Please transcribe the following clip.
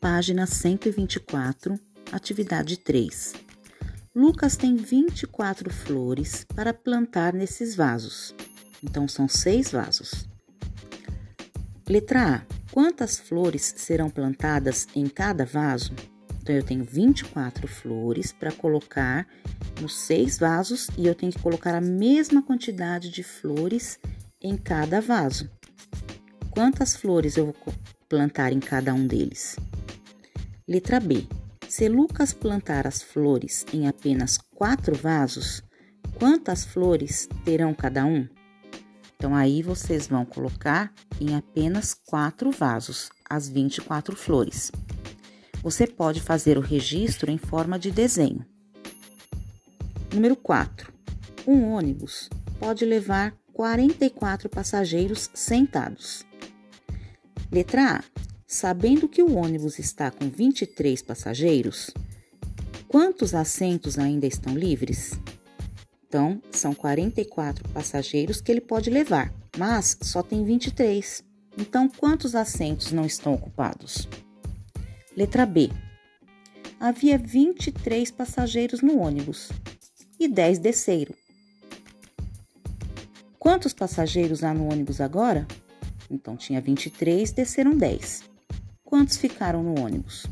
página 124, atividade 3. Lucas tem 24 flores para plantar nesses vasos. Então, são seis vasos. Letra A. Quantas flores serão plantadas em cada vaso? Então, eu tenho 24 flores para colocar nos seis vasos e eu tenho que colocar a mesma quantidade de flores em cada vaso. Quantas flores eu vou plantar em cada um deles? Letra B. Se Lucas plantar as flores em apenas quatro vasos, quantas flores terão cada um? Então, aí vocês vão colocar em apenas quatro vasos as 24 flores. Você pode fazer o registro em forma de desenho. Número 4. Um ônibus pode levar 44 passageiros sentados. Letra A. Sabendo que o ônibus está com 23 passageiros, quantos assentos ainda estão livres? Então, são 44 passageiros que ele pode levar, mas só tem 23. Então, quantos assentos não estão ocupados? Letra B. Havia 23 passageiros no ônibus e 10 desceram. Quantos passageiros há no ônibus agora? Então tinha 23, desceram 10. Quantos ficaram no ônibus?